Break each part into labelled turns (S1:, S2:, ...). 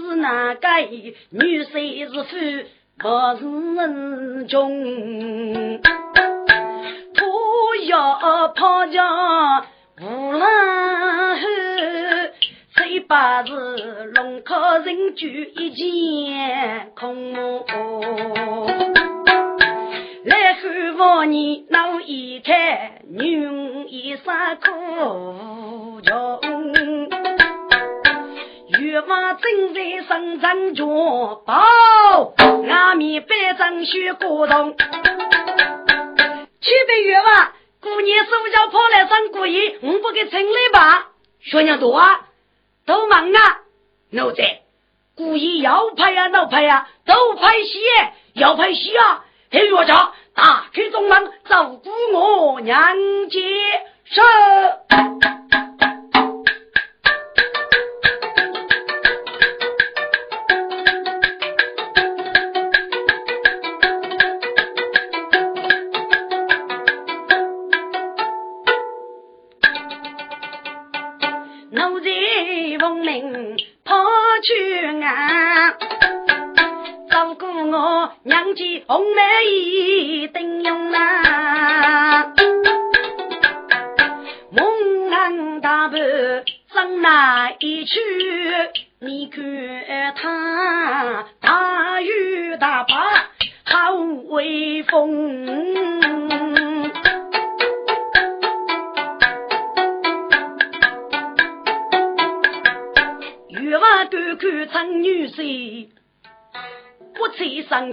S1: 是哪个？女婿是富，不是人穷。要抛家无浪后，谁把是龙口人居一间空？来后望你脑一开，女一三苦穷，月娃正在生长脚，包阿弥白张雪果冻，七百月娃。过年手脚跑来上过夜，我不给城里吧？学娘多啊，都忙啊！奴才，故意要拍呀，闹拍呀，都拍戏，要拍戏啊！黑月长，打开中门，照顾我娘家事。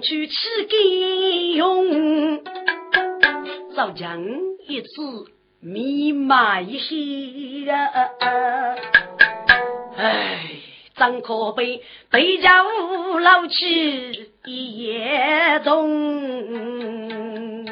S1: 去起根用，早将一次密码一些啊！哎，张可悲，悲家无老去一夜中，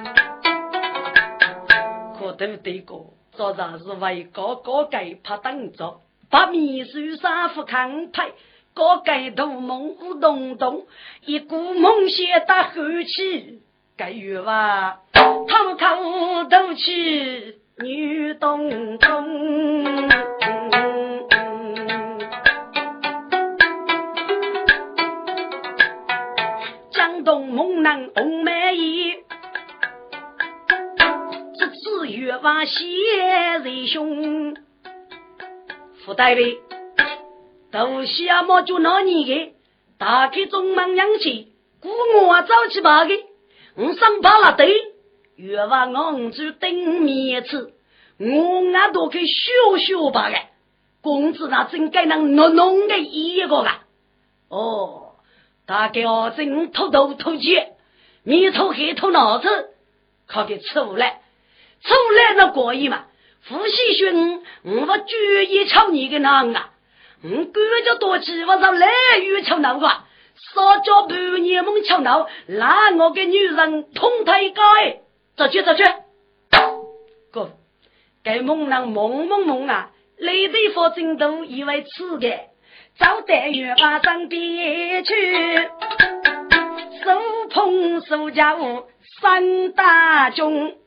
S1: 可都得过，早上是为哥哥给怕等着，把秘书三副扛牌。高盖头梦乌咚咚，一股梦想打后气，该月娃堂口都去女东东，江东猛男红梅衣，这次月娃写人凶，副代理。都下么就那年的，打开中门阳气，鼓我早起八个，我上班了对，月娃我住顶面子，我俺都去学学吧个，工资那真该能弄弄的一个个，哦，大概我真偷头偷钱，面头黑头脑子，靠给出来，出来那过瘾嘛，夫妻兄，我绝意瞧你个男啊！我哥就多起，我上来雨敲闹个，少叫半年梦敲闹，那我个女人痛他一个哎，走去走去，哥，该梦人梦梦梦啊，累得发真都以为吃的，早带月把上边去，手捧手家务三大军，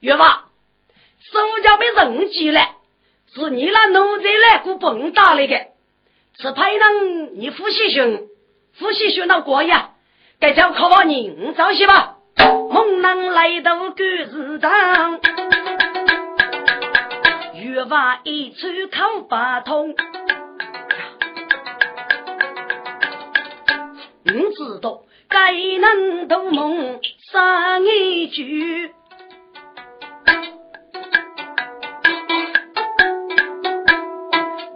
S1: 月娃，手家被人挤了。是你那奴才来过蹦打来的，是派人你夫妻兄，夫妻兄那过呀，该叫靠把人早些吧。猛男来到狗市场，月娃一出口八通，你知道该能同梦三一句。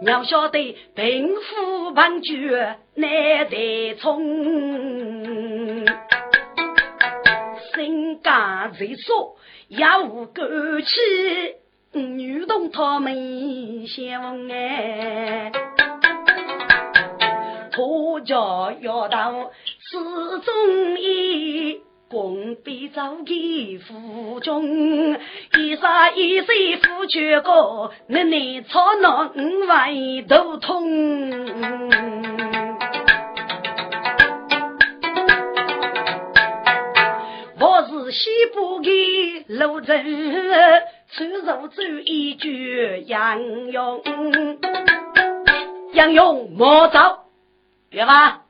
S1: 要晓得贫富夫旁绝难得冲，身家最少也无够气，女动他们相爱，托家要到始终意。共比早给府中，一三一四夫全个，你你操那五万都通。我是西部的路人，出入走一句杨勇，杨勇莫走，别吧，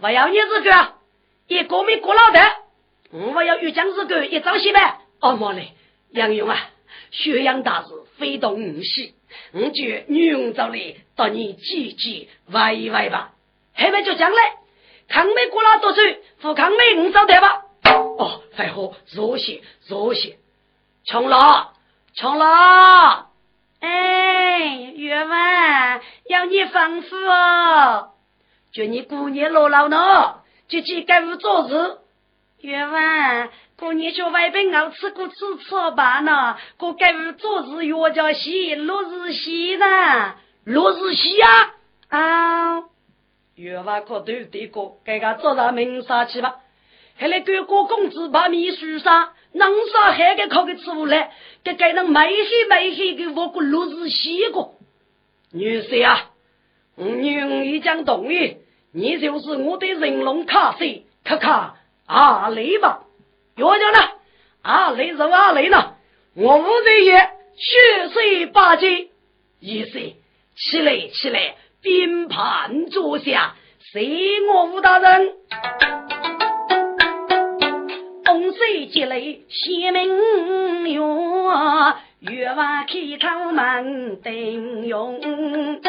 S1: 我要你这个一个没过脑袋。我要与将士哥一朝西呗。哦莫嘞，杨勇啊，宣扬大事非同无喜，我觉女佣走来，到你姐姐玩一玩吧。后面就讲嘞，康美过了多岁，扶康美五招台吧。哦，废话，多谢多谢。穷了，穷了。哎，月文，要你吩咐哦，叫你姑娘老老呢，姐姐该不做事。月娃，过年叫外边熬吃过吃吃吧呢，过该屋做事月叫喜，落日喜呢，落日喜呀啊！月娃可对对过，该个做上名杀去吧。后来哥哥公子把秘书上，能上还给考个出来，给该能没黑没黑给我个落日喜过。女婿啊，女已将同意，你就是我的人龙卡西，看看。啊雷吧，要讲呢，啊雷是啊雷呢，我五岁爷血水八斤，一岁起来起来，并盘坐下，随我吴大人，风水积累显明勇，月娃开口门灯用。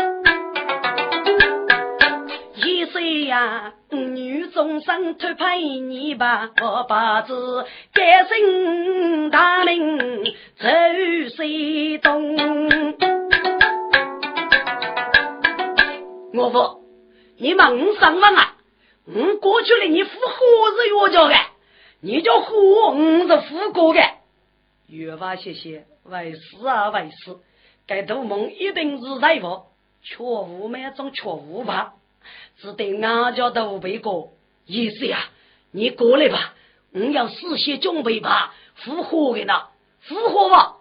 S1: 一岁呀，女终生托配你吧，我八字改姓大名走西东。我说，你忙上了啊？我过去了，你富何是药家的？你叫富，我是富过的。越发谢谢，为师啊为师，该做梦一定是在我，却无那种却无吧。只得俺家都背过，意思呀，你过来吧，我要事先准备吧，复活的呢，复活吧，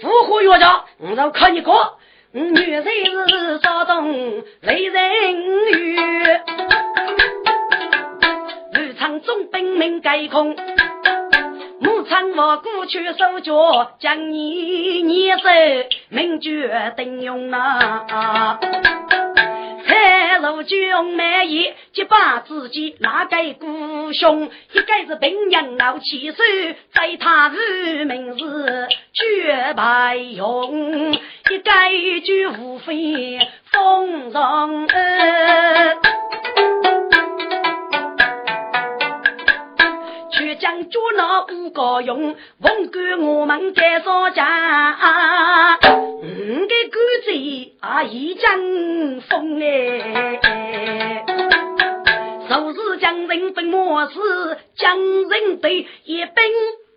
S1: 复活药家，我要看你过，女人是骚动雷人语，日常中兵名盖空，牧场我过去手脚，将你捏走名绝顶用啊。太如君满意，结把自己拿给故兄，一个是平阳老七岁，在他日名是绝白勇，一个就无非风霜恩。将捉拿五个用，奉管我们该上家。五个官贼啊，一阵风哎。若是将人分末世，将人对一兵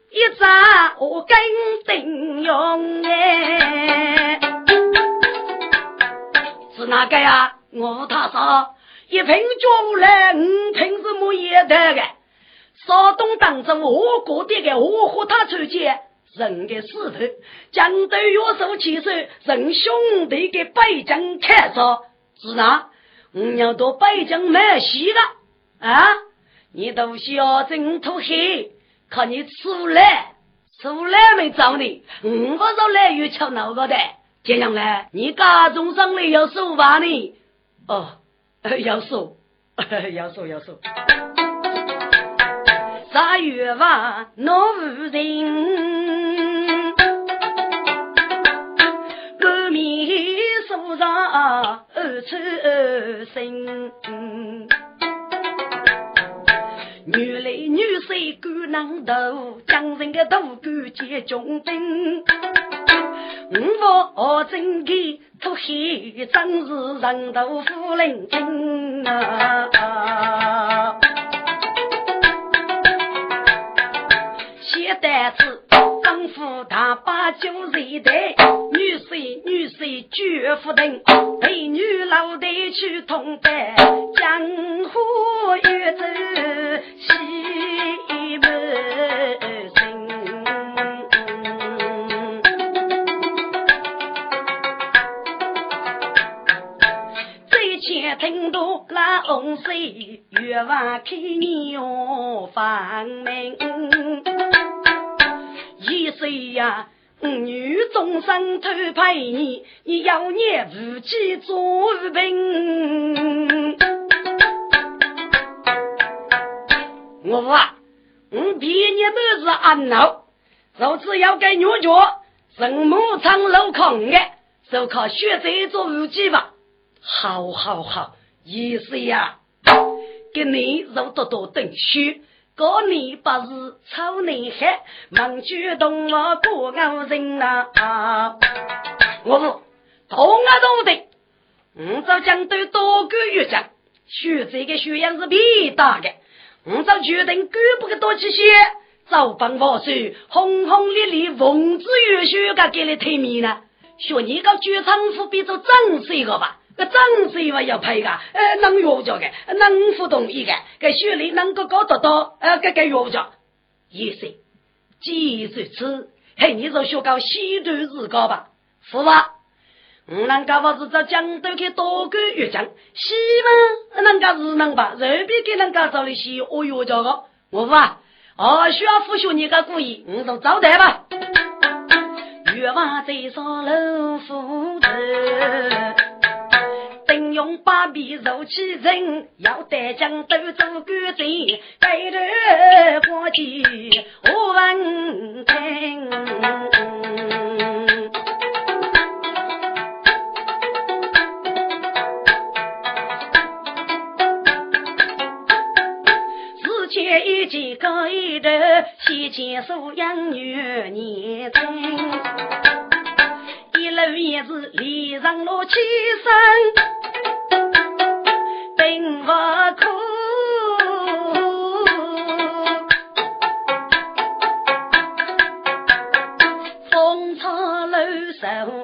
S1: 一战，我跟定用哎。是哪个呀？我他说一瓶酒来，五瓶是木叶的个。山东当中，我国的个我和他出见人的石头，江都约手起手，人兄弟的北疆看着，是哪？我要到北疆买戏了啊！你都需要挣土黑，看你出来出来没找你，我不是来月瞧那个的，这样呢？你家中上来要收吧你？哦，要 收，要收，要 收。十月娃闹无人，满面树上二出二生。女来女婿赶难斗，江人的大官接中兵。我真给出黑，真是人头夫人精啊！他把酒热待，女婿女婿绝不等，陪女老得去同班，江湖越走西门。听到那红水月娃开牛房门，一岁呀，女终生偷拍你，你要念夫妻做兵。我话，我毕业都是安老，就只要给女角，人母长楼空的，就靠学这做武器吧。好好好，意思呀，给你肉多多等书，过年不是丑年黑，忙举动我过高人呐。我说同啊同的，我早讲对多个月讲，学这个学样是必大的，我早决定赶不个多去些，早帮我说轰轰烈烈，文字越学个给你推面呢，学你个剧场副比做正式个吧。个长辈话要配个，呃，能约着的，能互动一个，个学历能够搞得到，呃，个个约着。也是，既如此，嘿，你就学搞西段日高吧，是吧？我能搞我是在江都去多个月讲，希望能够是能吧，随便给人家找的些我约着个，我话，哦，需要复学你个故意，我就招待吧。月娃在上楼扶着。把臂揉起人，要带将都做官贼，背头过去我问听。四千一斤高一头，西千素养女年轻，一路也是礼上落七身。心不苦，风餐露宿，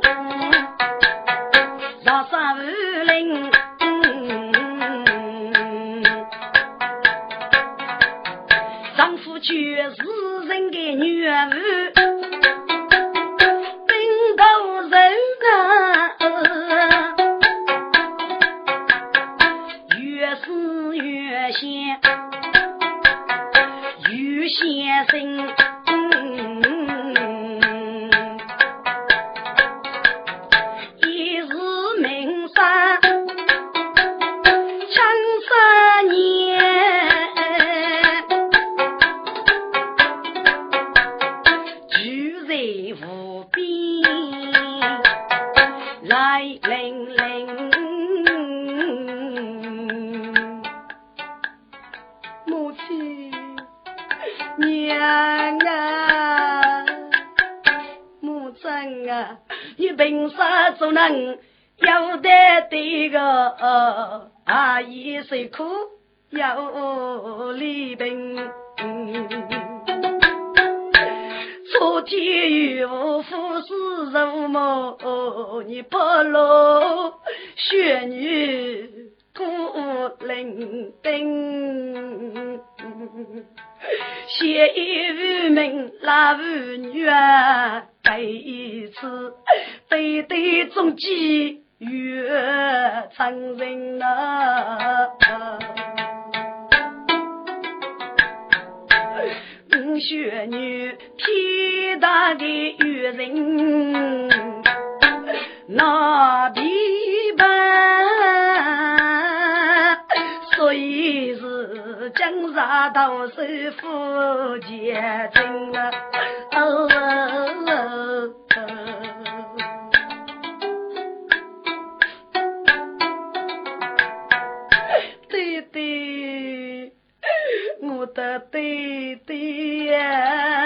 S1: 这个阿姨谁苦有离病，初天与我夫是如梦，你不落雪女孤零丁，写一无名拉无女啊，第一次对对中计。月长人呐，五雪女天大的月人，那比般，所以是江山到首富结真啊。的对对呀，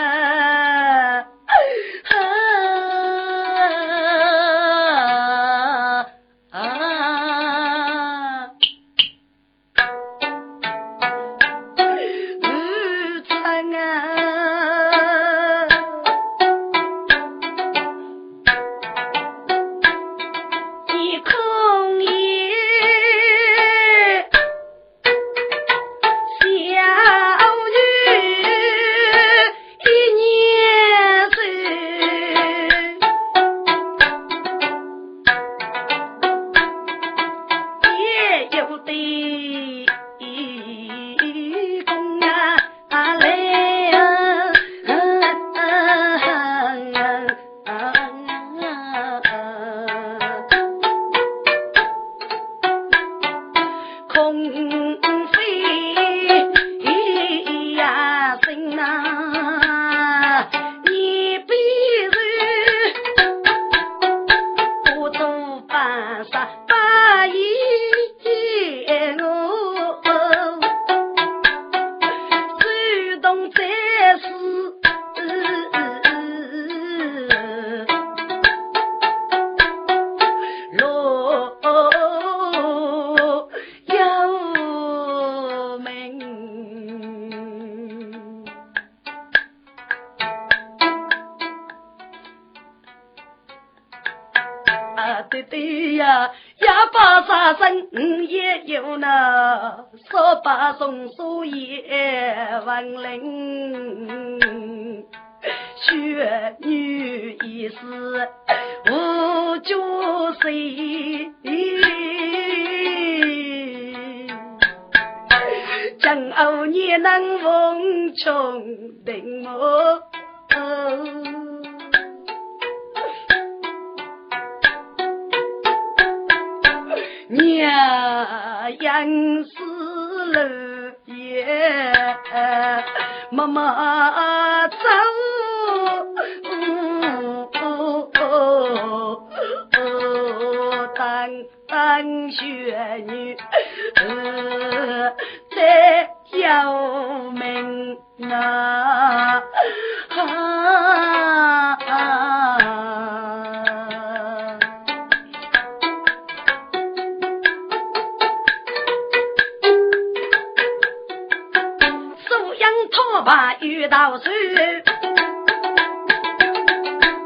S1: 遇到手，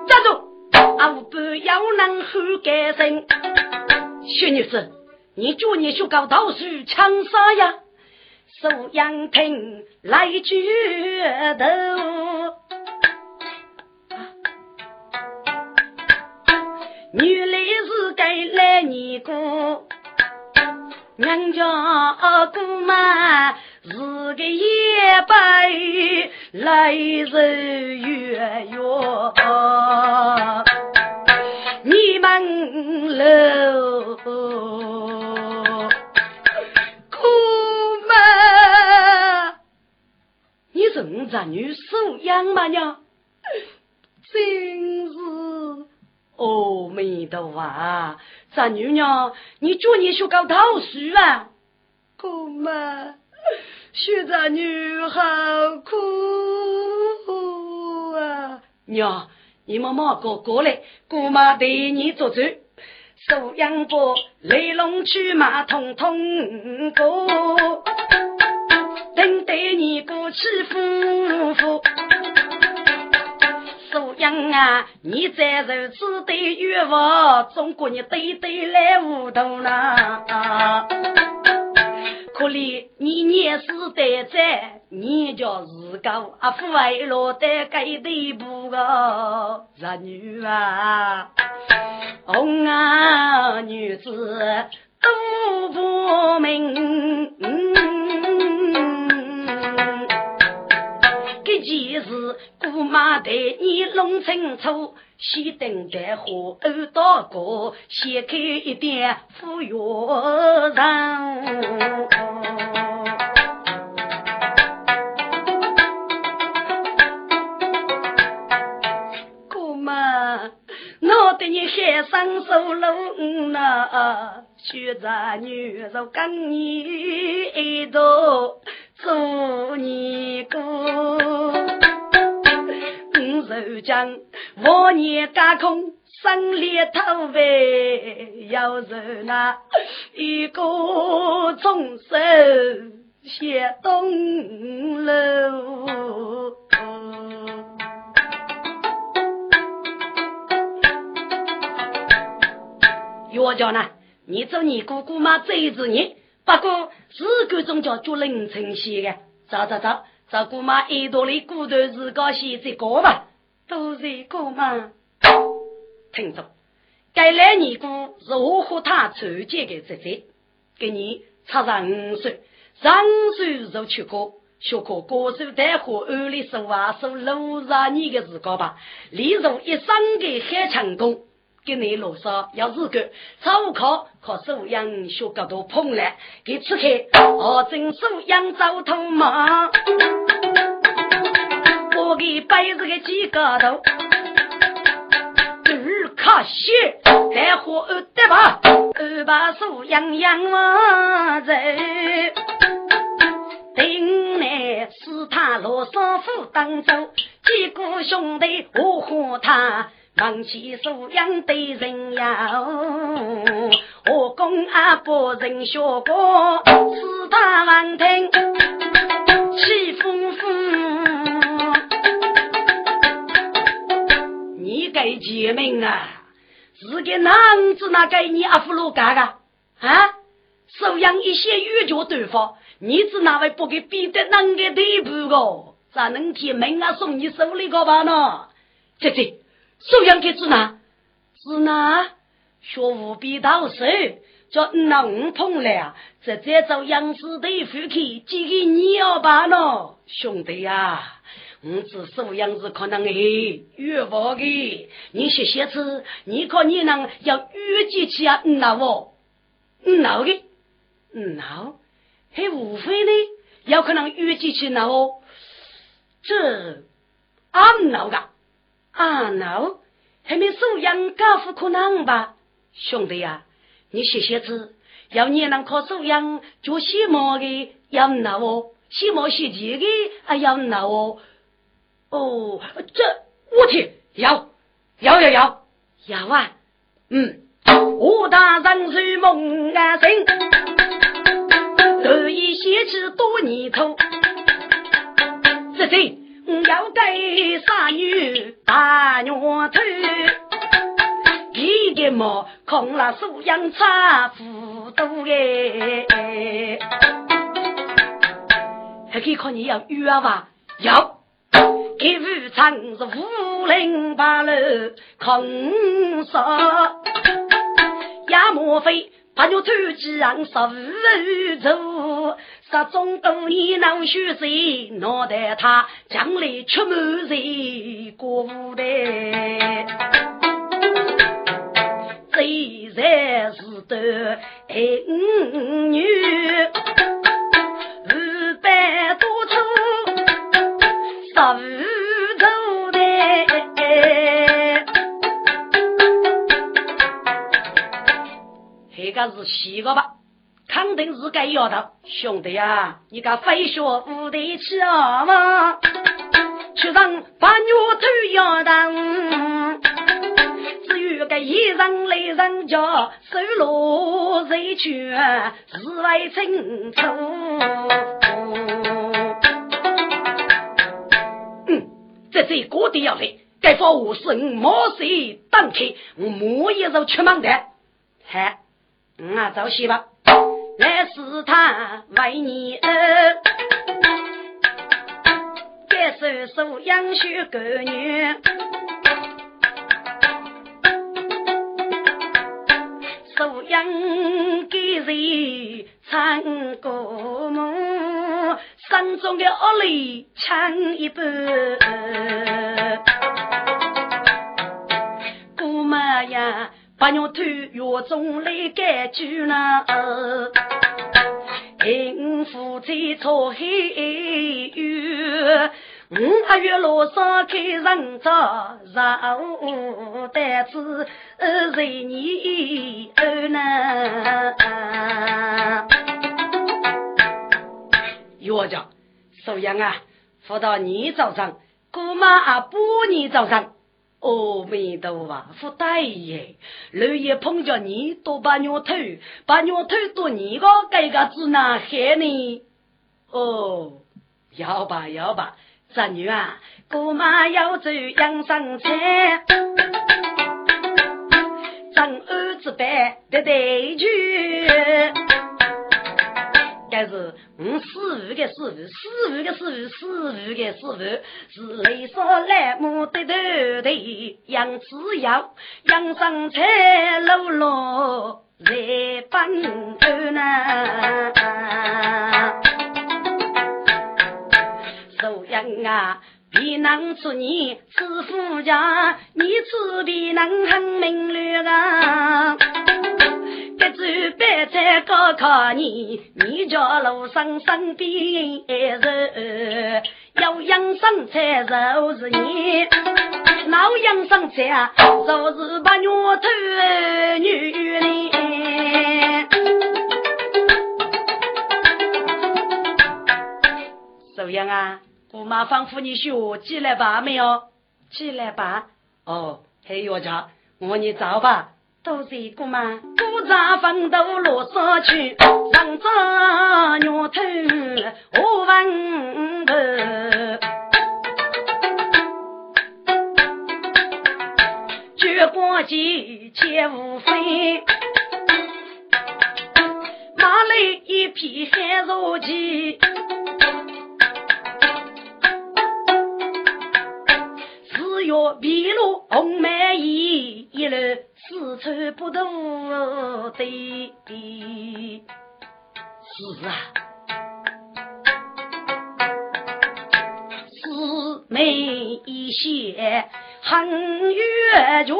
S1: 站住！阿五不要能后改生。薛女士，你叫你去搞道士抢啥呀？收阳亭来举头，女来是该来你过，娘家姑妈。个夜白来日月月，你们喽，姑妈，你是我侄女收养吗？娘，真是阿弥陀佛，侄女娘，你叫你去搞桃树啊，姑妈。学着女好苦啊！娘，你们马哥过来，姑妈对你做主。收养过雷龙去马通通过，等待你过去夫妇。收养啊，你在如此的愿望，中国你对对来糊涂了。屋里你年事待在，你叫自个阿父为落得该地步个儿女啊，红啊女子都不明，这件事姑妈带你弄清楚。先等待火耳朵过，先开一点副药上。姑妈，我对你海上收拢呐，学着女人跟你一道做你哥。受将万年架空，生里头为要受那一个重手写东楼。岳家呢？你做你姑姑嘛？这一年，不过是个中叫做凌晨写的。走走走，找姑妈耳朵里骨头自个写这个吧。都是哥嘛，听着，该来尼姑是我和他筹建的姐姐，给你差上五岁，上岁就去过，学过歌手带货二里手啊手六十年的时光吧，例如一生的海强工，给你路上要是个早考考收养学个多碰来，给吃开，我真收养早头嘛。我给摆这个几个头，二卡西在火二对吧？二把手样样嘛在，顶来是他罗少妇当走，几个兄弟我和他忙起手养对人呀，我公阿伯人学过，是他王听气风风。你给解命啊！是个男子那给你阿夫罗嘎嘎啊？收养一些玉脚对方，你只哪位不给逼得那个地步个？咋能替门啊送你手里个吧呢？姐姐，收养给子哪？子哪？学无比到手，叫那五碰了，直接找杨子的夫去，寄给你要吧呢？兄弟呀！我只收养是可能诶，越不的，你写写字，你可你能要预计起啊？那我，那的，那还无非呢，有可能预计起那哦。这俺闹个，俺闹还没收养高富可能吧？兄弟呀，你写写字，要你能靠收养做西毛的要闹哦，写毛写字的啊要闹哦。哦，这我天，要要要要要啊！嗯，武大人如梦啊醒，得意写起多年头。这这要给杀女大娘头，一个毛空了素养差不多哎，还可以靠你要约吧？要。一副长是五零八楼空杀，也莫非把牛头鸡让十五走，杀中多年能修谁脑袋他将来出门谁过五代，最才是的爱女。是七个吧，肯定是该要的。兄弟呀，你个飞学无得起吗？去上把牛头要当，至于个一人来人家收罗谁去，是为清楚。嗯，这这过的要来，该发我是毛谁当开，我莫一手出门的，嗨。嗯啊，走西吧，来试探为你儿，该收收养许个女，收养给谁唱歌梦，山中的恶里抢一半，姑妈呀。把牛头月中来改句呢，幸福在草海月，五二月路上开人早，上午单子随你二呢。岳家，苏阳啊，扶到你早上，姑妈啊，不你早上。阿弥陀佛，福大爷，老爷碰着你多把鸟头，把鸟头多你个这个子哪害呢？哦，要吧要吧，侄女啊，姑妈要走养生菜，张儿子办的对句。但是我师傅的师傅，师傅的师傅，师傅的师傅是雷少来木的头头，杨子瑶，杨生菜露露在帮头呢。寿阳啊，别能吃你吃富家，你吃别能很明了啊。一走白菜高考你，你叫路上身边人，要养生菜就是你，老养生菜啊，就是把牛头女人。怎样啊？姑妈吩咐你学起来吧没有？起来吧。哦，黑药家，我你走吧。都是姑妈。扎风头落沙去，上扎牛头我问头，绝月光节皆无非。马来一匹黑如鸡。只要披露红梅衣，一路四川不渡的。是啊，四妹一些寒月竹，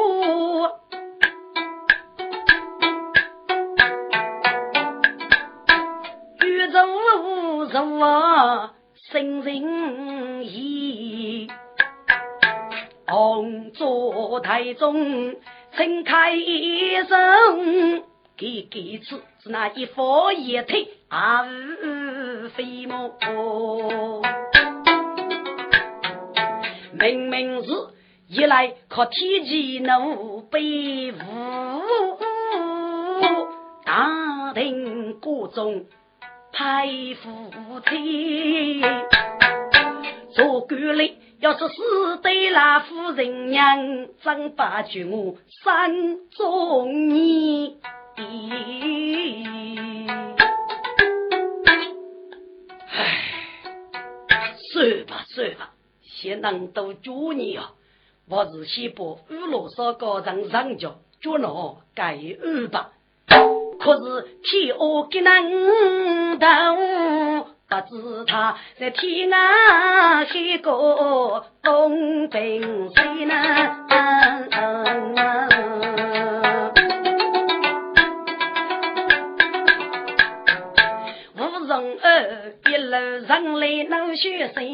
S1: 宇宙如啊，生人意。红烛台中，盛开一生，给给此是那一佛一腿啊无飞毛。明明是一来靠天机怒被误，大庭国中派夫妻，做官吏。要是死对那夫人娘，怎把救我三中年？算吧算吧，先能都救你啊！我是先把五罗山高上上脚，就那该安吧。可是天恶给难当。不知他在天涯海角东奔西南，无人儿一路上来闹血声，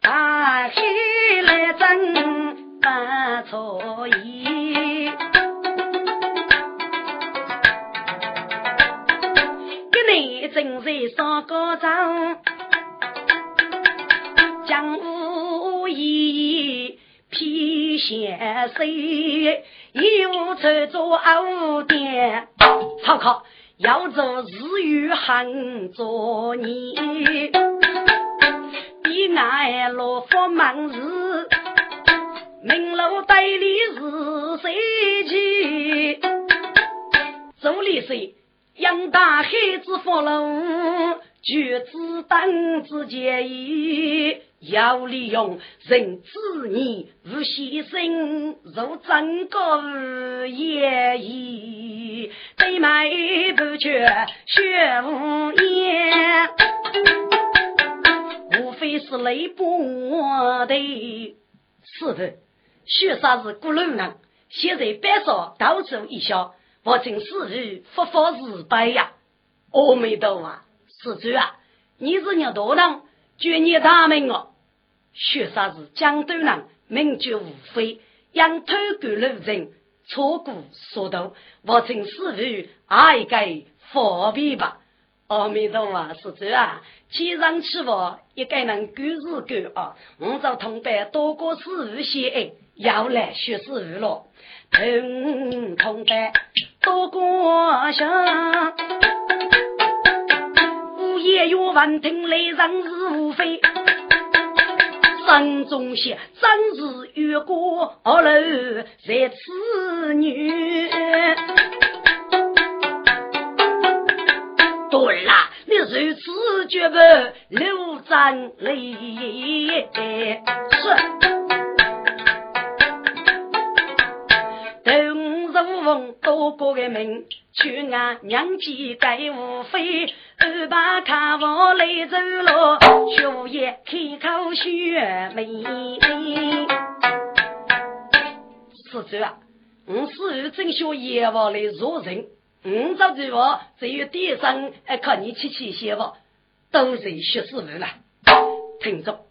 S1: 大海来争把错意，正在上高场。先生，一无车做二店，参考要做日语汉做你，彼岸落佛忙日，明楼代理是谁去？周立水杨大海子佛龙，举子当子结义。要利用人子女无牺牲，如整个也意，对卖不缺学无言，无非是雷波的。是的，学啥是古人人，现在班上到处一笑，我真是于佛法日白呀！阿弥陀佛，施主啊，你是鸟多人，绝你大名哦！学啥是江东人，名绝无非，养偷狗路人，错过速度，我请师傅爱给方便吧。阿弥陀佛，是这啊，天上起佛，一个人狗是狗啊。我找同伴多个师傅写爱，要来学师傅了。同同伴多个想，午夜月问听来人是无非。山中仙，真是越过二楼在此女。对啦，你如此绝不留 zan 泪。是。多过个名，去俺娘家盖无非，二把卡房来走路，学业开口学妹妹。是这啊，我是正学业务来做人，我这句话只有第三，还靠你去去写吧，都是学师傅了。听着，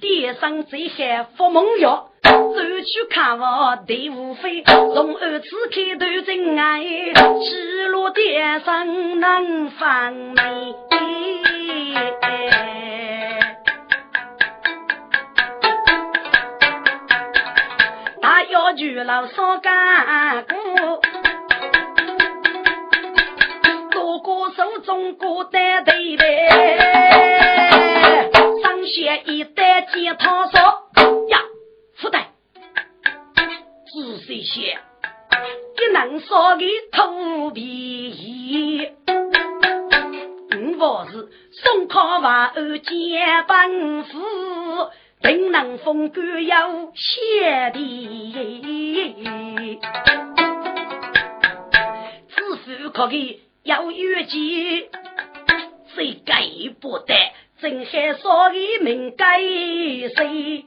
S1: 第三最害发梦药。走去看我队伍飞，从二次开头真爱，起落点上能放美。大要求老少干过，多个手中过单对对，上写一单接他说呀，副代。仔细些，一能说个土皮。我是宋康王二接本府，定能封官有谢的。知府可给要越级，谁给不得？正还说的命该谁？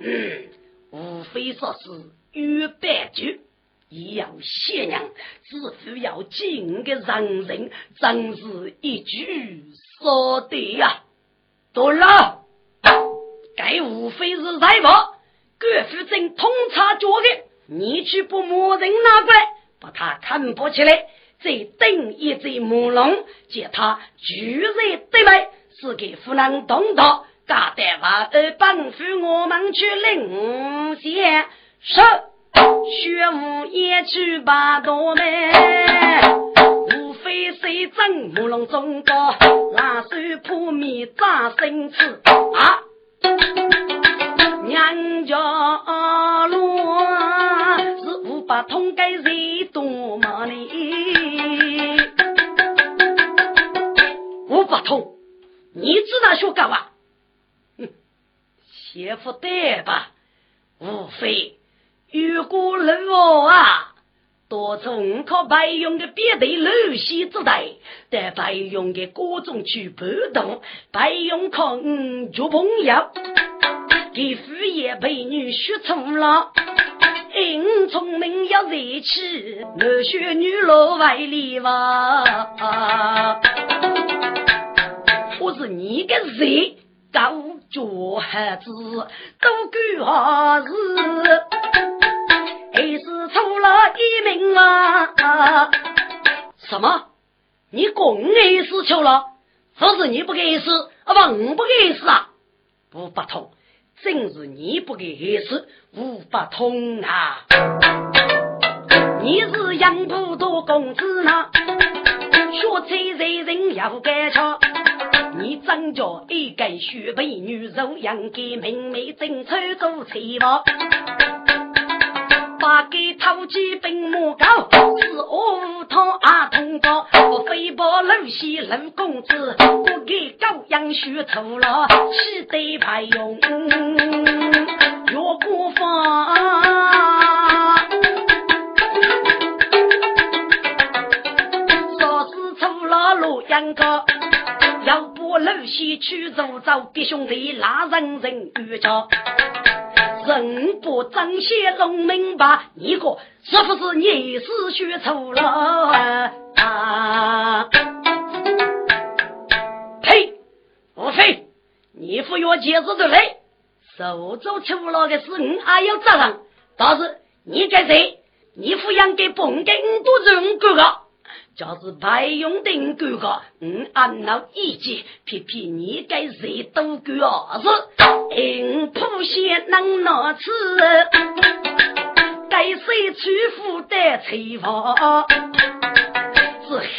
S1: 嗯，无非说是。与白局，也要谢娘，只服要敬个人人，真是一句说的呀！对了，该无非是财宝，各府正通查脚的，你去把木人拿过来，把他看不起来，再等一只木龙，借他巨人对白，是给夫人动刀，搞得娃儿帮扶我们去领先。是，学武也去把刀门，无非谁争木龙中高，拿手破面扎身子啊！娘家是五百通该谁多么呢？五百通，你知道学干嘛？哼，媳妇对吧？无非。如果路啊，多从靠白用的别的露西之代，但白用的各种去不动，白用靠五做朋友，给父爷陪女学错了，聪明要热气，我学女老外里哇，我是你个人高脚孩子，都管何事？还是出了一名啊！什么？你公爱死球了？不是你不给死，啊不，我不给死啊！五八通，正是你不给死，五八通啊！你是杨浦多公子呢？学才人人要改巧，你长着一根雪白女肉，养给妹妹争取做妻房。把给偷鸡并木高，是我汤阿通高，我飞报楼西楼公子，给高阳学错了，气得排用越不放。说是出了洛阳高，要不楼西去走走，给兄弟拉人人遇着。人不彰显龙明白，你个是不是你是学错了啊？无非你不要解释的来，手做错了的事，你还要责任。但是你该谁？你抚养给本给五多人哥哥。就是白用定哥哥，嗯，按照意见，偏偏你该谁都干儿子，因普贤能拿吃，该谁去负担财房？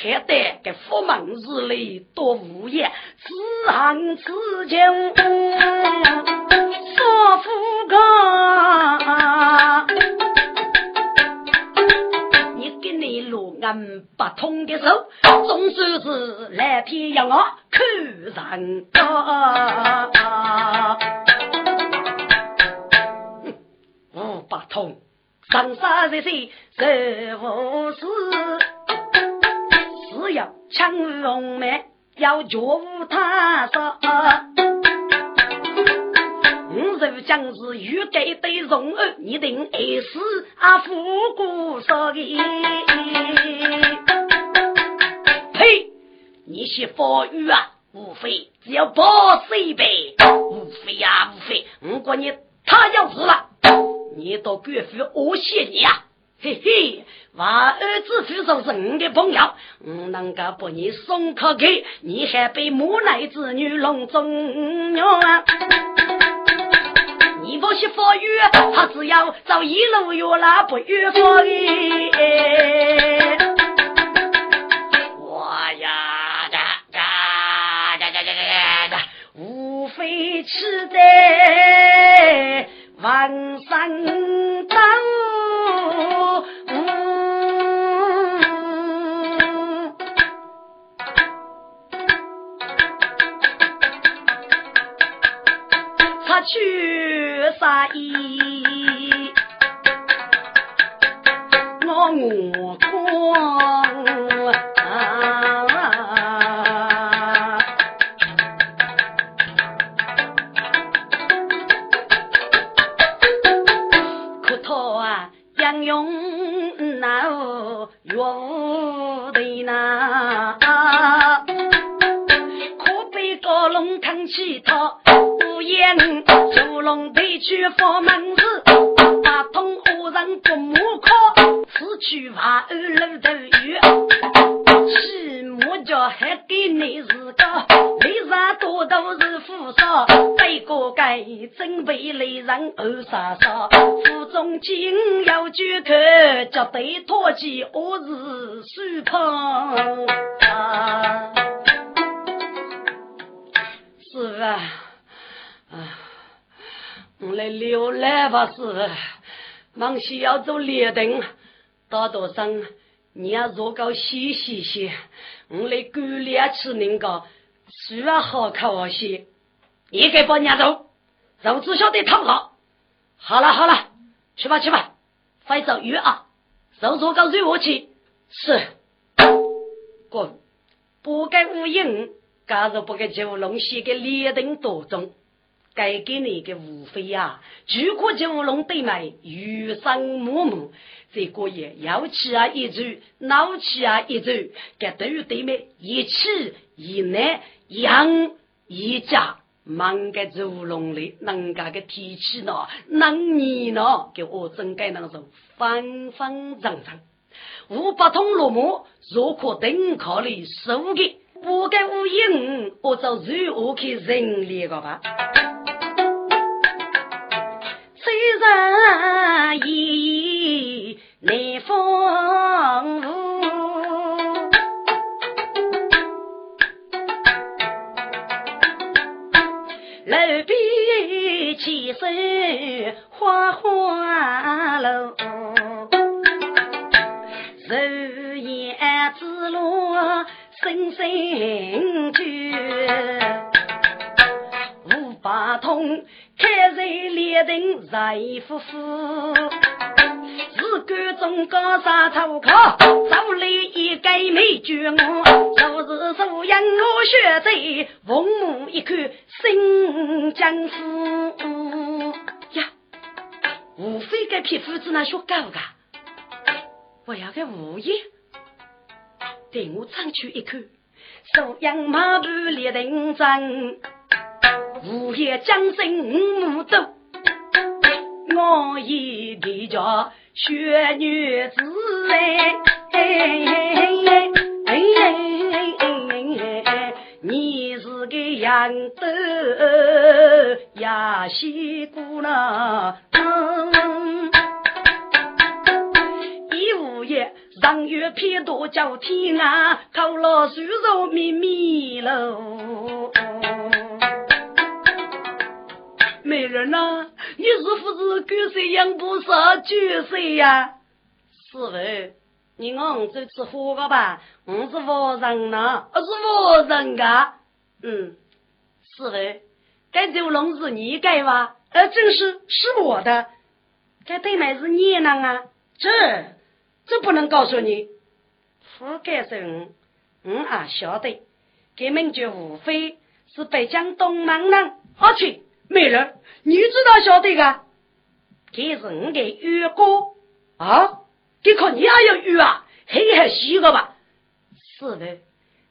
S1: 看得个佛门子里多无业，自行自救，说富高。不通的手，总算是蓝天让我看人啊！五八通，上山在谁任务事，只要抢龙门，要绝无他说。如将是欲改对容儿，你定爱死啊！富姑说的，呸！你些法语啊，无非只要报一杯，无非呀无非。如果你他要死了，你到官府恶谢你啊！嘿嘿，娃儿子父说是你的朋友，我能够把你送出去，你还被母奶子女笼中啊！你不是法语，他只要走一路越拉不越过的。我呀，这这这这这这这，无非气是在万山走。去杀意，我我光可讨啊，杨勇那岳父的那，可被高龙扛起他。烟，龙退去佛门寺，打通恶人不木靠，此去话二路头雨，起木叫还给你自个，为啥多都是富少，这个该准备来人二杀杀，府中金要举口，绝对脱起我是苏胖啊，是啊。啊，我来留来吧是，忙西要走列等，大多上你要做个细细些，我来管理吃那个，吃啊好口些，你给把伢走，肉只晓得烫好，好了好了，去吧去吧，快走鱼啊，肉做个肉我去，是，滚，不该无影，假如不该九龙西给列灯多中。该给你个无非呀，举国九龙对麦，余生默默。这个月要起啊一走，闹起啊一走，该都有对面一起一难养一家，忙个九龙里，能干个提起呢，能你呢，给我真该那种方方正正，五百通落幕，若可等考虑收的，不该无影，我就如何去认列个吧。人意难风舞，楼边起身花花楼，日夜之路深深去，五八通。开在列等在夫妇，是干中高山土靠，手里一个美酒我，就是素养我学在，父母一看新江湖呀，无非个皮夫子那学高个，我要个物业，对我上去一看，素养马步列等真。午夜将身五斗，我一个叫雪女子哎哎哎哎哎哎哎哎哎哎你是个杨豆呀西姑娘，一午夜上月偏多叫天啊，靠了树肉咪咪喽。美人呐，你是不是狗谁养不上酒谁呀？是的，你昂这吃火个吧？我是活人呐，我是活人噶。嗯，是的，该酒龙是你盖吧？呃，正是是我的。该对麦是你呢啊？这这不能告诉你。不该是我，我啊晓得。该名就无非是北疆东南人，好去。美人，你知道晓得个？这是我的玉哥啊！你看你也要玉啊？黑还稀个吧？是的，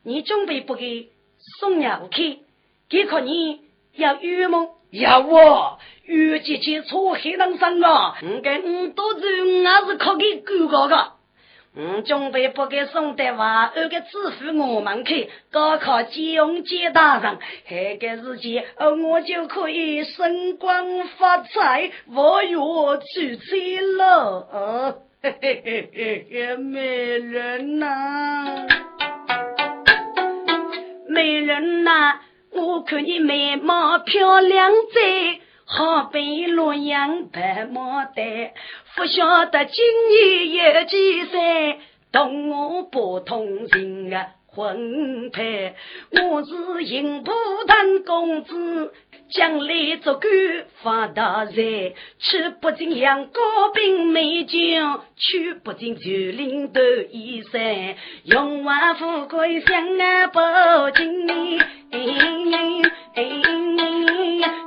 S1: 你准备不给送鸟去？给可你要玉吗？要我玉姐姐错黑人生啊！我跟五多子我是可给哥哥个。我准备不给送的话，二个支付我们去高考金融接大上，下个日期我就可以升官发财，我有去追了。嘿嘿嘿嘿嘿，美人呐，美人呐，我看你眉毛漂亮在，好比洛阳白牡丹，不晓得今年有几岁，同我不同情啊！婚配，我是银布堂公子，将来做官发大财，吃不尽羊羔饼美酒，取不尽九领斗衣衫，荣华富贵向俺报金，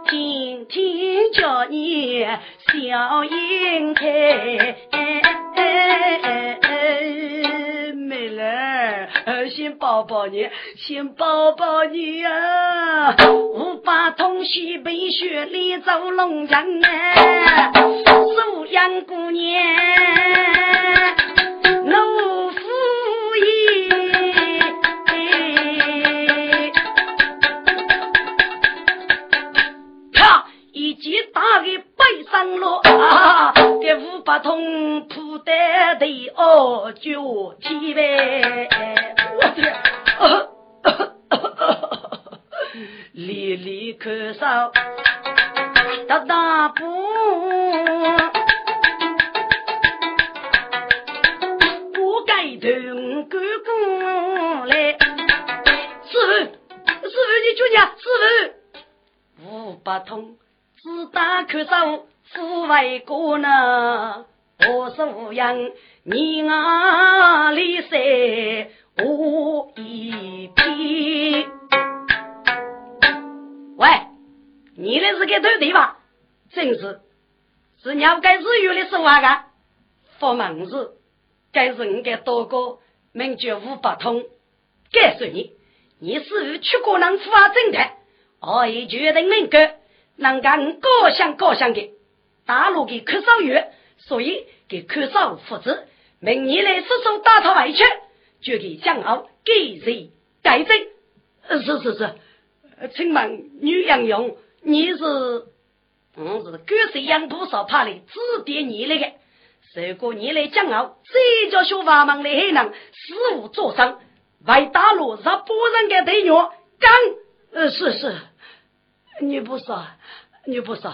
S1: 天天叫你笑颜开。先抱抱你，先抱抱你啊！五八同西北雪里走龙江啊，苏阳姑娘，老夫爷，他一记打给上了啊！给五百通铺的的哦，脚踢呗！我的，离离咳嗽，大大步，不该等哥哥来。师傅，师傅，你叫娘，师傅，五八通自打咳嗽。富为国呢，我素养你啊里塞我一批。喂，你那是个对对吧？真是，是鸟该日月的说话个，发忙事，该是应该多个名绝五八通。告诉你，你是否去过那富啊正太？我已决定明个，能干高想高想的。大陆给科少月，所以给科少负责。明年来叔叔打他回去，就给江傲给谁改正？是是是，请问女杨勇，你是？我是狗谁养不少怕的指点你那个。如果你来江傲，谁叫小法忙来还能死无作声，为大陆让波人给对虐？刚，呃，是是，你不说，你不说。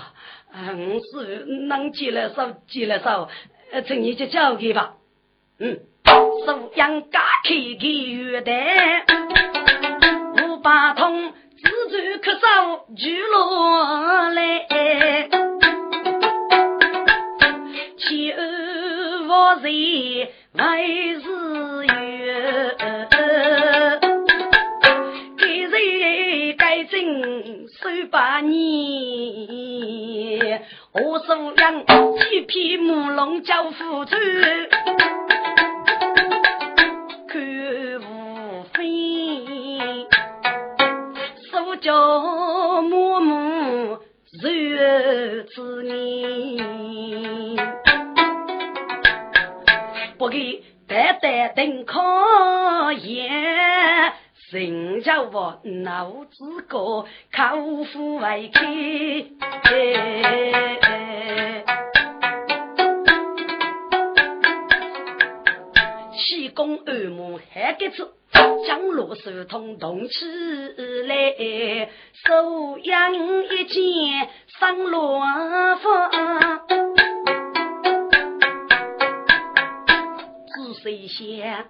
S1: 嗯，是能接来手，接来手，呃，请你就交给吧。嗯，收养家开给月的，五八通自助可收聚落来，七二五岁为是八年。我收养几匹母龙叫夫子，看无非手脚母母如子年，不给白白等考验。人家我脑子高，口腹为开，气功按摩还给吃，江罗手通动起来，手养一件上罗服，仔细想，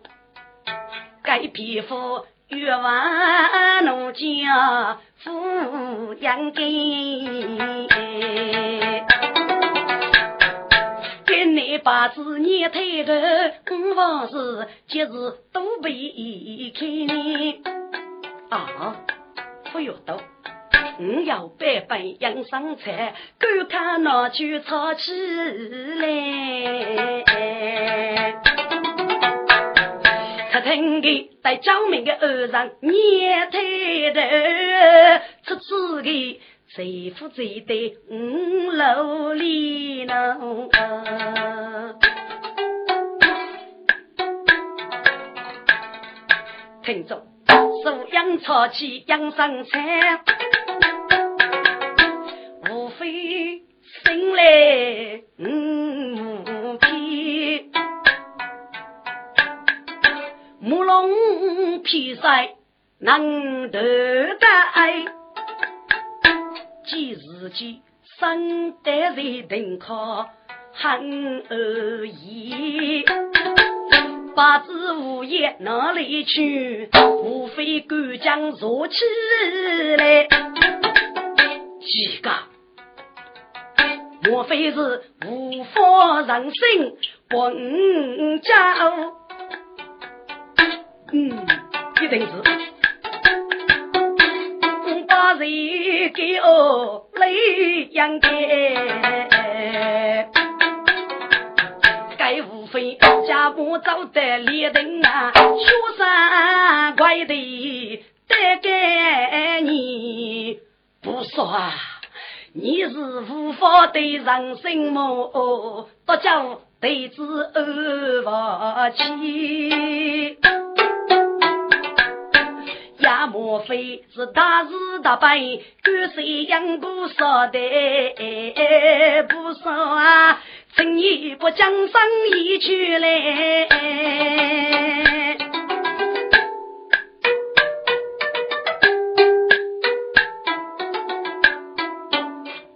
S1: 改皮肤。越往农家富养根，给你八字年头的房子，节日都被开呢。啊，不要多，我要百般养生菜，赶看拿去炒起来。听个在江明的岸上，年抬头，出此个谁负谁的五楼里呢？听着，素养炒起养生菜，无非生来披塞能得带，起自己身担在登科很而已。八字无言哪里去？无非干将坐起来。几个？莫非是无法人心本家？嗯，一定是。把人给我泪阳干。家母走得立定啊，学生怪的得给你不说啊，你是无法对人心么？多叫对子二不起。莫非是大是大败，跟谁养不少的不少啊？趁你不将生意去来，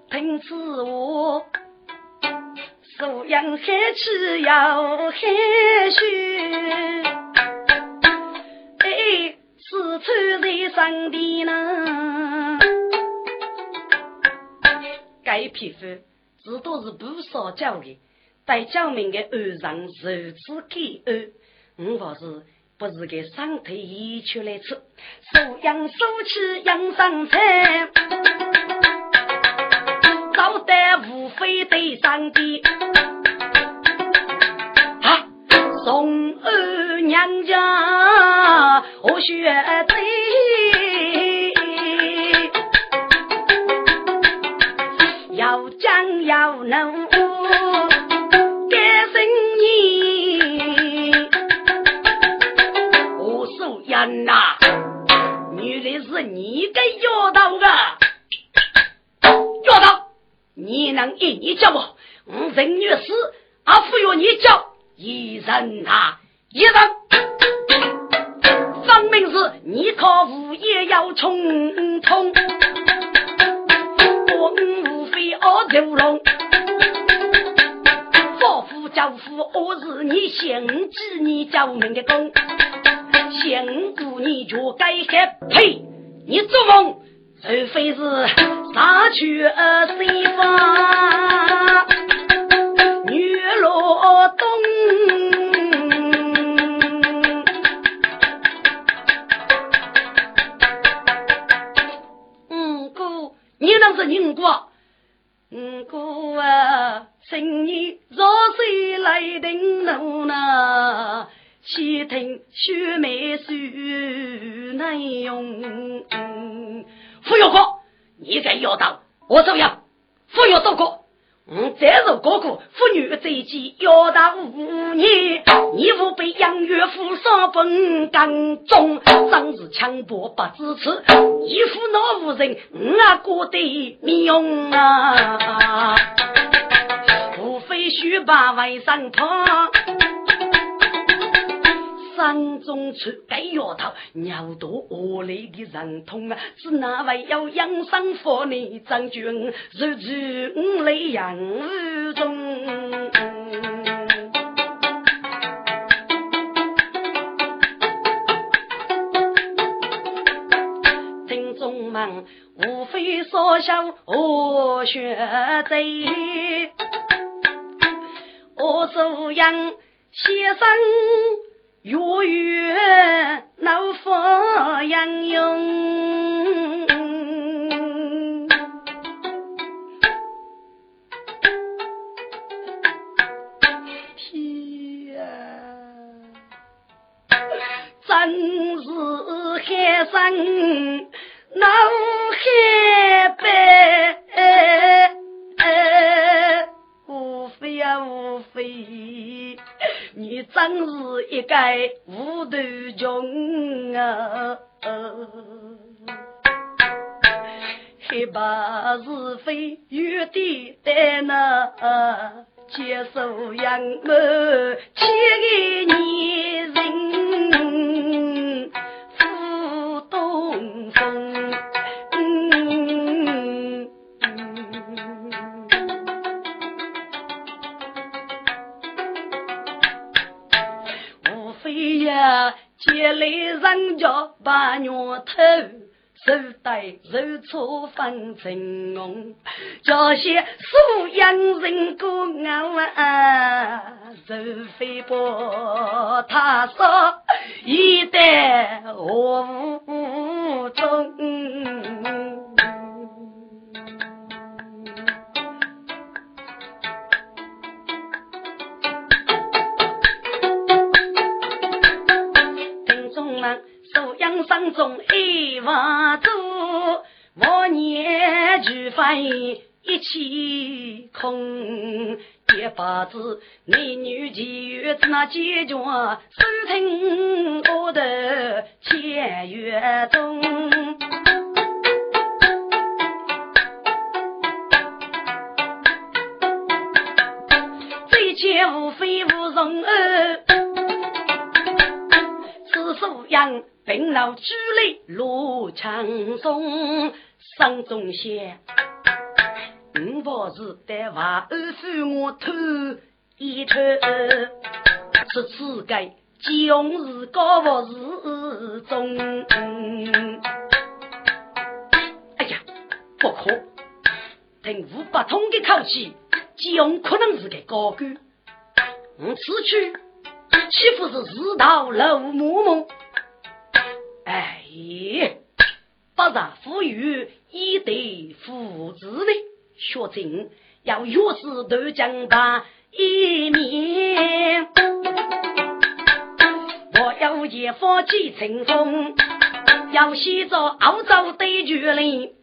S1: 听此话，素养海气要海虚，哎，四川在上的呢，该皮肤。这都是不少教的，待教民的岸上如此给安，我还是不是给上腿移出来吃，收养收起养生菜，招待无非对上帝啊，送儿娘家我学贼。要能干生意，我说人呐，女的是你给要到的，要到你能一你叫我，我人女死，阿父要你叫一人啊一人，明是你靠物业要冲通。我走龙，夫妇教父，我是你先知，你教命的功，先姑你就该害呸！你做梦，除非是杀去西方女罗东。是宁国。五哥啊，今年若水来登路呢，且听雪梅书难用。傅有哥，你该要到我照样，傅有多哥。嗯，再是哥哥，妇女这一季要到五年，你父被杨岳父上分干中，真是强迫不支持，义父那无人，我哥的命啊，无非须把外甥怕。山中出该丫头，尿多饿累的人痛啊！是哪位要养生佛呢？将军如此五泪养中。听众们，无非所想我学贼，我素养先生。月月闹发洋用，天，真是海深闹海白，真是一个无头穷啊！黑白是非有点难呐，接受杨某千个年借，来人家把鸟头。手带手搓粉成红，叫些素养人过啊，手飞波，他说一代无中。素养山中一万株，万年俱飞一气空。一把子男女奇缘那结局，收听我的千月中。这切无非无容儿，此素养。病老举泪落枪松，山中仙，五宝是带娃儿扶我头一头，是此该将士高福寺中。哎呀，不可！听五八通的口气，将可能是个高官。我此去岂不是自讨落木木？哎，不让富裕，一对父子的学精，要越是都讲把一面。我要一发起乘风，要写着澳洲对决哩，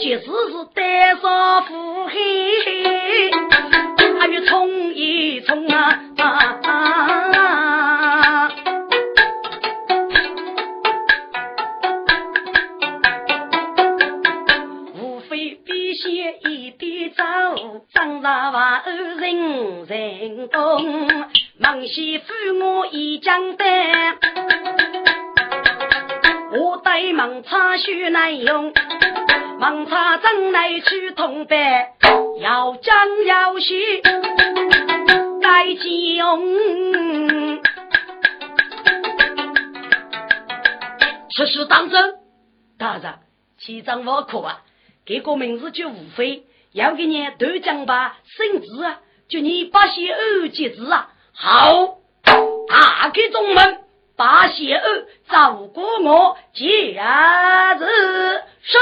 S1: 即使是单上腹黑，还要冲一冲啊！张大娃二人人工，孟西夫我一江担，我带孟差学难用，孟差正来去同班，要讲要学该用。此事当真？大人，其张我可吧？这个名字就无非。要给你头奖吧，圣旨啊！叫你八仙二节子啊！好，打开中门，八仙二照顾我，假日子。是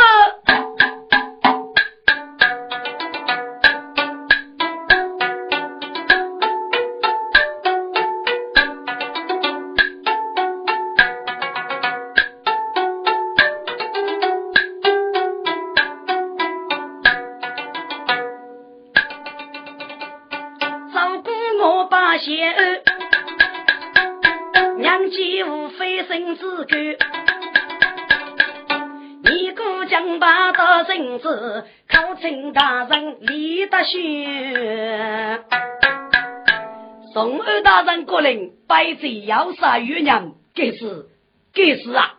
S1: 要杀月娘，该是该是啊！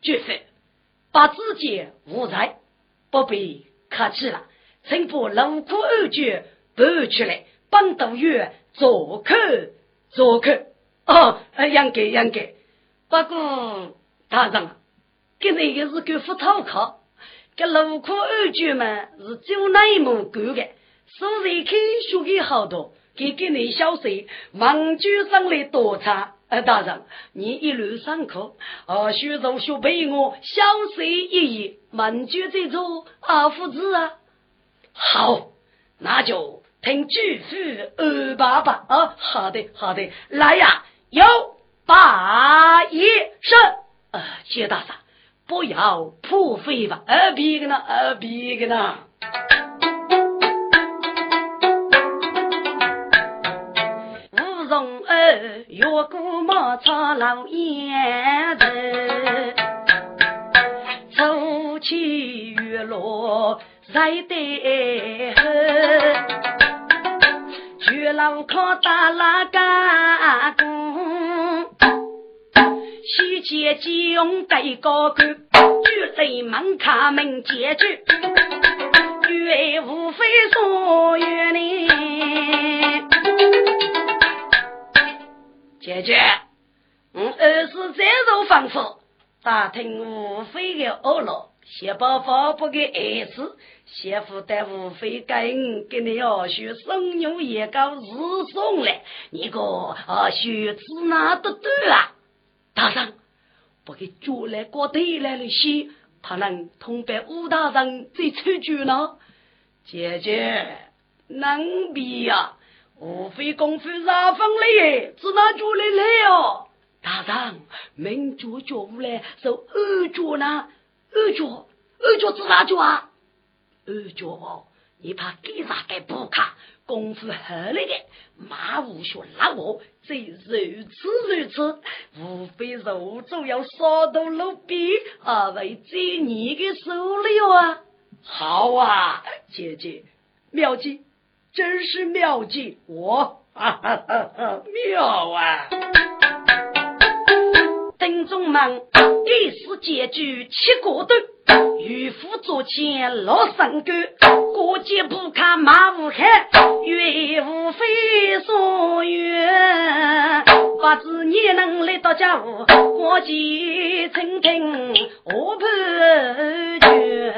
S1: 绝非把自己无才，不必客气了，请把龙虎二绝搬出来，帮道月做客做客。哦，应该，应该，不过大人，今日也是个副讨考。这路口二舅嘛是做内蒙干的，所以看书的好多，给给你小息，忙就上来多差。呃，大人，你一路上课，啊，学同学陪我小息一夜，忙就在做二父子啊。好，那就听巨父二爸爸啊。好的，好的，来呀，有八一声，呃，谢大嫂。不要破费吧，二别个呢，二别个呢。越过马场老烟子，走起月落在得后，绝老靠大拉干工。西街金用盖高官，举雷门卡门解决，绝无非所愿呢。姐姐，嗯，夫打听无非的恶了，先把发布给儿子，先负担无非跟给你要学生牛也搞日送了，你个啊学子哪得对啊？大人，不给捉来过对来了些，他能通报武大人再出局呢？姐姐，能比呀？无非功夫啥分嘞？只拿捉来来哦。大人，明脚脚无来，受二脚呢？二脚，二脚是啥脚啊？二脚哦，你怕给啥该不卡？功夫好嘞的，马无学拉我，这如此如此，无非肉主要杀到路边，啊，为这你的手了啊！好啊，姐姐，妙计，真是妙计，我哈哈 妙啊！丁中门一时结局七个段，渔夫做钱落三个，过节不看马无害，岳无非所愿。不知你能来到家务，过节成亲我不绝。